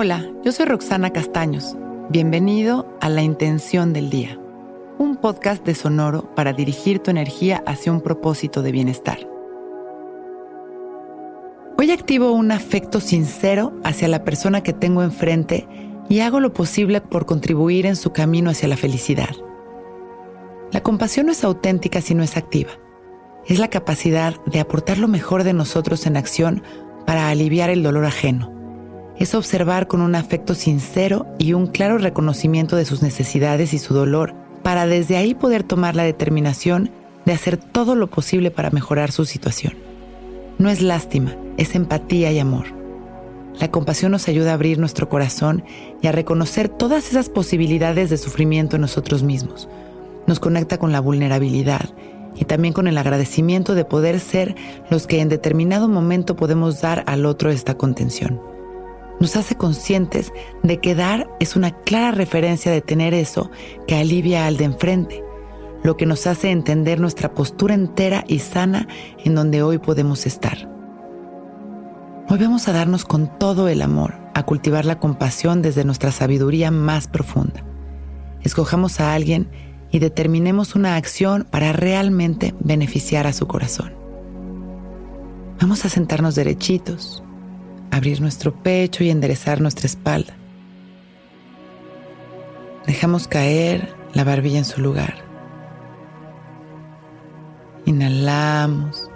Hola, yo soy Roxana Castaños. Bienvenido a La Intención del Día, un podcast de Sonoro para dirigir tu energía hacia un propósito de bienestar. Hoy activo un afecto sincero hacia la persona que tengo enfrente y hago lo posible por contribuir en su camino hacia la felicidad. La compasión no es auténtica si no es activa. Es la capacidad de aportar lo mejor de nosotros en acción para aliviar el dolor ajeno es observar con un afecto sincero y un claro reconocimiento de sus necesidades y su dolor, para desde ahí poder tomar la determinación de hacer todo lo posible para mejorar su situación. No es lástima, es empatía y amor. La compasión nos ayuda a abrir nuestro corazón y a reconocer todas esas posibilidades de sufrimiento en nosotros mismos. Nos conecta con la vulnerabilidad y también con el agradecimiento de poder ser los que en determinado momento podemos dar al otro esta contención nos hace conscientes de que dar es una clara referencia de tener eso que alivia al de enfrente, lo que nos hace entender nuestra postura entera y sana en donde hoy podemos estar. Hoy vamos a darnos con todo el amor, a cultivar la compasión desde nuestra sabiduría más profunda. Escojamos a alguien y determinemos una acción para realmente beneficiar a su corazón. Vamos a sentarnos derechitos abrir nuestro pecho y enderezar nuestra espalda. Dejamos caer la barbilla en su lugar. Inhalamos.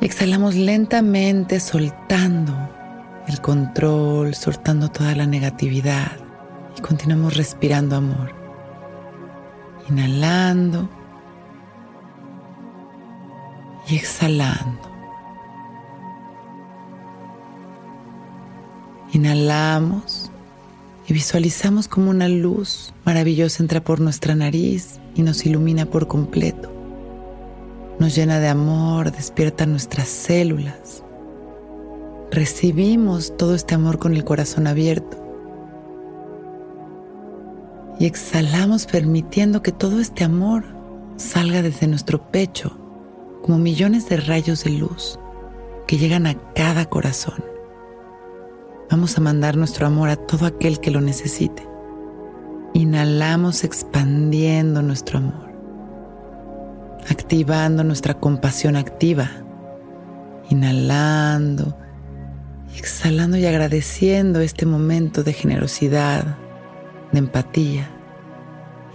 Y exhalamos lentamente soltando el control, soltando toda la negatividad y continuamos respirando amor. Inhalando y exhalando. Inhalamos y visualizamos como una luz maravillosa entra por nuestra nariz y nos ilumina por completo. Nos llena de amor, despierta nuestras células. Recibimos todo este amor con el corazón abierto. Y exhalamos permitiendo que todo este amor salga desde nuestro pecho como millones de rayos de luz que llegan a cada corazón. Vamos a mandar nuestro amor a todo aquel que lo necesite. Inhalamos expandiendo nuestro amor, activando nuestra compasión activa. Inhalando, exhalando y agradeciendo este momento de generosidad, de empatía.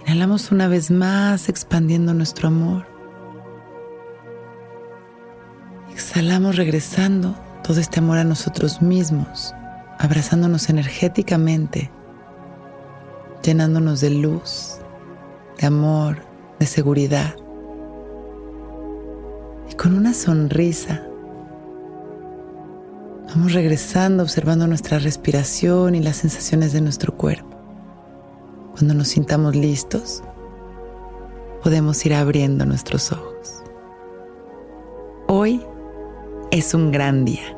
Inhalamos una vez más expandiendo nuestro amor. Exhalamos regresando todo este amor a nosotros mismos abrazándonos energéticamente, llenándonos de luz, de amor, de seguridad. Y con una sonrisa, vamos regresando observando nuestra respiración y las sensaciones de nuestro cuerpo. Cuando nos sintamos listos, podemos ir abriendo nuestros ojos. Hoy es un gran día.